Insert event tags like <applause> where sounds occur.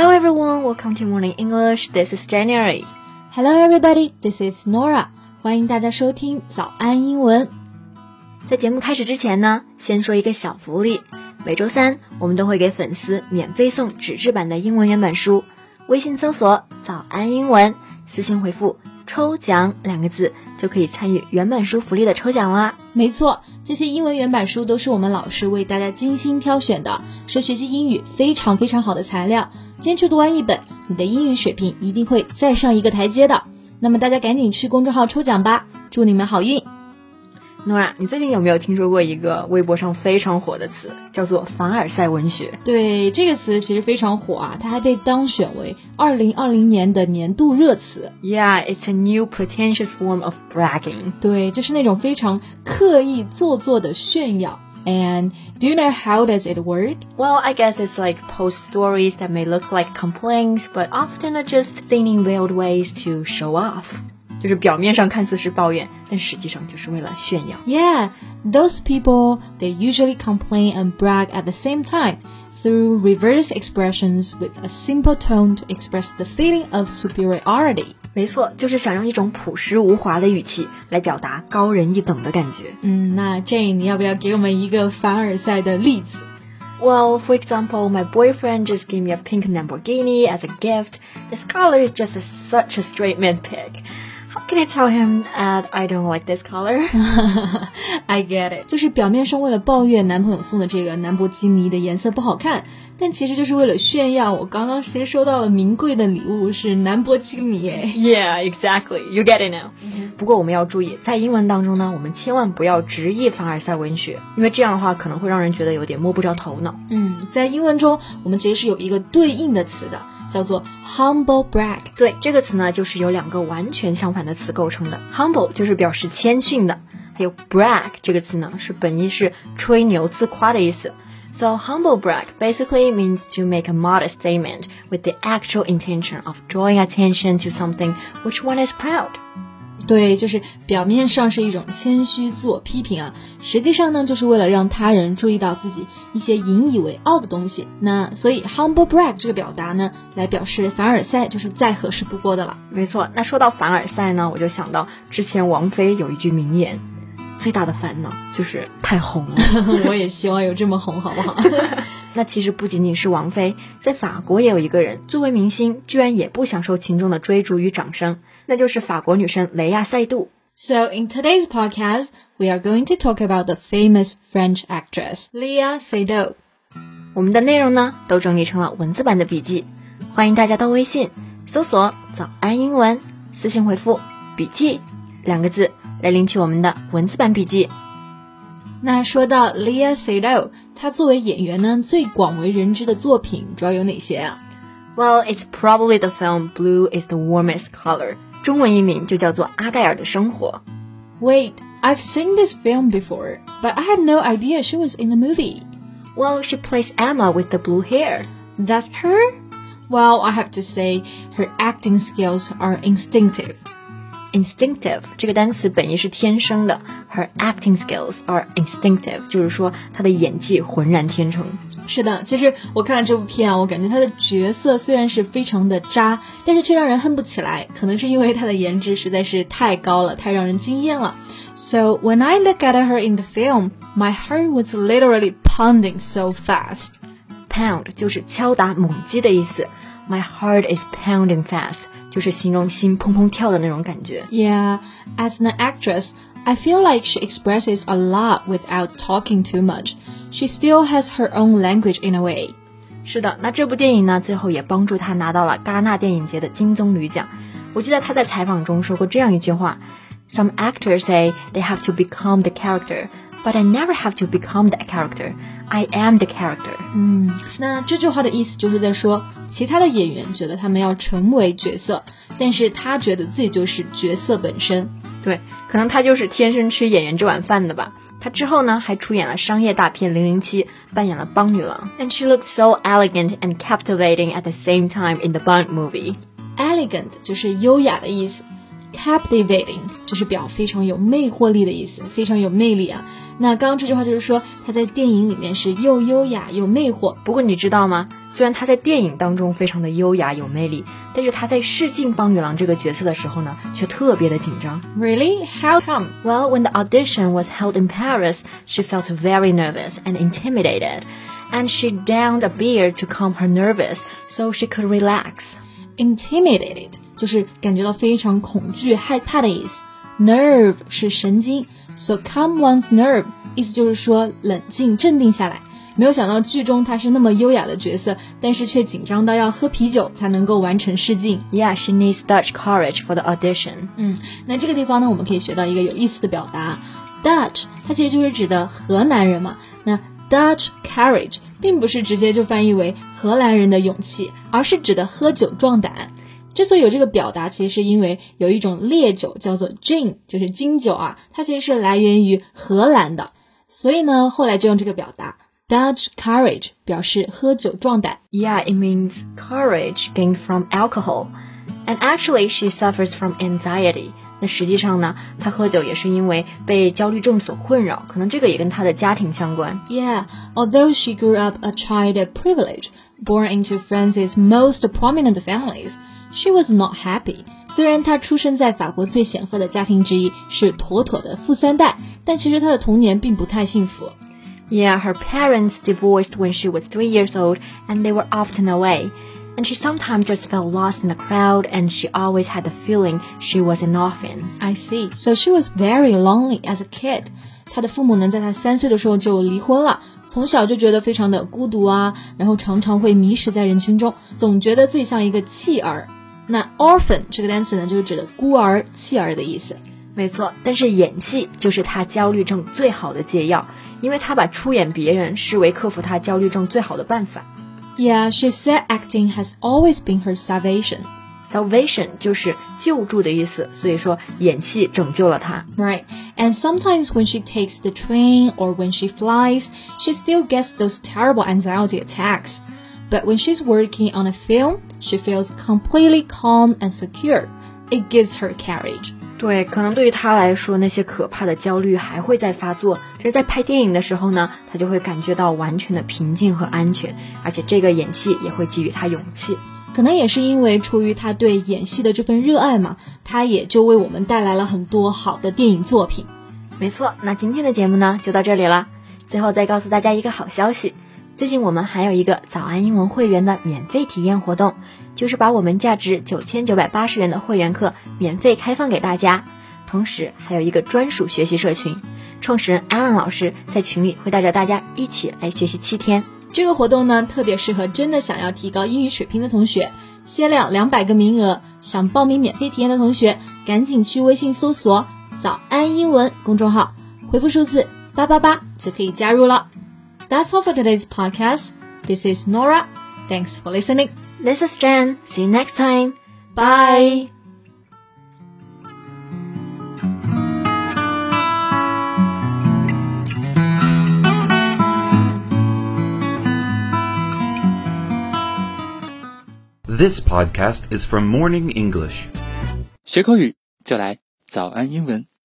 Hello everyone, welcome to Morning English. This is January. Hello everybody, this is Nora. 欢迎大家收听早安英文。在节目开始之前呢，先说一个小福利。每周三我们都会给粉丝免费送纸质版的英文原版书。微信搜索“早安英文”，私信回复“抽奖”两个字，就可以参与原版书福利的抽奖啦。没错，这些英文原版书都是我们老师为大家精心挑选的，是学习英语非常非常好的材料。坚持读完一本，你的英语水平一定会再上一个台阶的。那么大家赶紧去公众号抽奖吧，祝你们好运！诺拉，你最近有没有听说过一个微博上非常火的词，叫做凡尔赛文学？对，这个词其实非常火啊，它还被当选为二零二零年的年度热词。Yeah, it's a new pretentious form of bragging. 对，就是那种非常刻意做作的炫耀。And do you know how does it work? Well, I guess it's like post stories that may look like complaints, but often are just thinning veiled ways to show off. 就是表面上看似是抱怨，但实际上就是为了炫耀。Yeah, those people they usually complain and brag at the same time through reverse expressions with a simple tone to express the feeling of superiority. 没错，就是想用一种朴实无华的语气来表达高人一等的感觉。嗯，那 Jane，你要不要给我们一个凡尔赛的例子？Well, for example, my boyfriend just gave me a pink Lamborghini as a gift. This color is just a, such a straight man pick. How can I tell him that I don't like this color? <laughs> I get it，就是表面上为了抱怨男朋友送的这个兰博基尼的颜色不好看，但其实就是为了炫耀我刚刚其实收到了名贵的礼物是兰博基尼。Yeah, exactly. You get it now. 不过我们要注意，在英文当中呢，我们千万不要直译凡尔赛文学，因为这样的话可能会让人觉得有点摸不着头脑。嗯，在英文中我们其实是有一个对应的词的。叫做 humble brag。对，这个词呢，就是由两个完全相反的词构成的。humble 就是表示谦逊的，还有 brag 这个词呢，是本意是吹牛自夸的意思。So humble brag basically means to make a modest statement with the actual intention of drawing attention to something which one is proud. 对，就是表面上是一种谦虚、自我批评啊，实际上呢，就是为了让他人注意到自己一些引以为傲的东西。那所以 humble brag 这个表达呢，来表示凡尔赛，就是再合适不过的了。没错，那说到凡尔赛呢，我就想到之前王菲有一句名言：最大的烦恼就是太红了。<laughs> 我也希望有这么红，好不好？<laughs> 那其实不仅仅是王菲，在法国也有一个人，作为明星，居然也不享受群众的追逐与掌声。那就是法国女神雷亚塞杜。So in today's podcast, we are going to talk about the famous French actress Léa Seydoux. 我们的内容呢，都整理成了文字版的笔记，欢迎大家到微信搜索“早安英文”，私信回复“笔记”两个字来领取我们的文字版笔记。那说到 Léa Seydoux，她作为演员呢，最广为人知的作品主要有哪些啊？Well, it's probably the film Blue is the Warmest Color. 中文译名就叫做《阿黛尔的生活》。Wait, I've seen this film before, but I had no idea she was in the movie. Well, she plays Emma with the blue hair. That's her? Well, I have to say, her acting skills are instinctive. Instinctive 这个单词本意是天生的，her acting skills are instinctive，就是说她的演技浑然天成。 是的，其实我看了这部片啊，我感觉她的角色虽然是非常的渣，但是却让人恨不起来。可能是因为她的颜值实在是太高了，太让人惊艳了。So when I look at her in the film, my heart was literally pounding so fast. Pound 就是敲打、猛击的意思。My heart is pounding fast，就是形容心砰砰跳的那种感觉。Yeah, as an actress. I feel like she expresses a lot without talking too much. She still has her own language in a way. 是的，那这部电影呢，最后也帮助她拿到了戛纳电影节的金棕榈奖。我记得她在采访中说过这样一句话：“Some actors say they have to become the character, but I never have to become the character. I am the character。”嗯，那这句话的意思就是在说，其他的演员觉得他们要成为角色，但是他觉得自己就是角色本身。 对，可能他就是天生吃演员这碗饭的吧。他之后呢，还出演了商业大片《零零七》，扮演了邦女郎。And she looked so elegant and captivating at the same time in the Bond movie. Elegant 就是优雅的意思 captivating，就是表非常有魅惑力的意思，非常有魅力啊。那刚刚这句话就是说他在电影里面是又优雅又魅惑。不过你知道吗？虽然他在电影当中非常的优雅有魅力，但是他在试镜邦女郎这个角色的时候呢，却特别的紧张。Really? How come? Well, when the audition was held in Paris, she felt very nervous and intimidated, and she downed a beer to calm her nervous so she could relax. Intimidated. 就是感觉到非常恐惧、害怕的意思。Nerve 是神经，so calm one's nerve 意思就是说冷静、镇定下来。没有想到剧中他是那么优雅的角色，但是却紧张到要喝啤酒才能够完成试镜。Yeah, she needs Dutch courage for the audition. 嗯，那这个地方呢，我们可以学到一个有意思的表达，Dutch 它其实就是指的荷兰人嘛。那 Dutch courage 并不是直接就翻译为荷兰人的勇气，而是指的喝酒壮胆。之所以有这个表达，其实是因为有一种烈酒叫做 gin，就是金酒啊，它其实是来源于荷兰的，所以呢，后来就用这个表达 Dutch courage 表示喝酒壮胆。 Yeah, it means courage gained from alcohol. And actually, she suffers from anxiety. 那实际上呢，她喝酒也是因为被焦虑症所困扰，可能这个也跟她的家庭相关。 Yeah, although she grew up a child of privilege, born into France's most prominent families, She was not happy. 虽然她出生在法国最显赫的家庭之一，是妥妥的富三代，但其实她的童年并不太幸福。Yeah, her parents divorced when she was three years old, and they were often away. And she sometimes just felt lost in the crowd, and she always had the feeling she was an orphan. I see. So she was very lonely as a kid. 她的父母呢，在她三岁的时候就离婚了，从小就觉得非常的孤独啊，然后常常会迷失在人群中，总觉得自己像一个弃儿。那 orphan 这个单词呢，就是指的孤儿、弃儿的意思。没错，但是演戏就是她焦虑症最好的解药，因为她把出演别人视为克服她焦虑症最好的办法。 Yeah, she said acting has always been her salvation. Salvation 就是救助的意思，所以说演戏拯救了她。 Right. And sometimes when she takes the train or when she flies, she still gets those terrible anxiety attacks. But when she's working on a film, she feels completely calm and secure. It gives her courage. 对，可能对于她来说，那些可怕的焦虑还会再发作。但是在拍电影的时候呢，她就会感觉到完全的平静和安全，而且这个演戏也会给予她勇气。可能也是因为出于她对演戏的这份热爱嘛，她也就为我们带来了很多好的电影作品。没错，那今天的节目呢就到这里了。最后再告诉大家一个好消息，最近我们还有一个早安英文会员的免费体验活动，就是把我们价值九千九百八十元的会员课免费开放给大家，同时还有一个专属学习社群，创始人安安老师在群里会带着大家一起来学习七天。这个活动呢，特别适合真的想要提高英语水平的同学，限量两百个名额。想报名免费体验的同学，赶紧去微信搜索“早安英文”公众号，回复数字八八八就可以加入了。That's all for today's podcast. This is Nora. Thanks for listening. This is Jen. See you next time. Bye. This podcast is from Morning English. 学口语就来早安英文。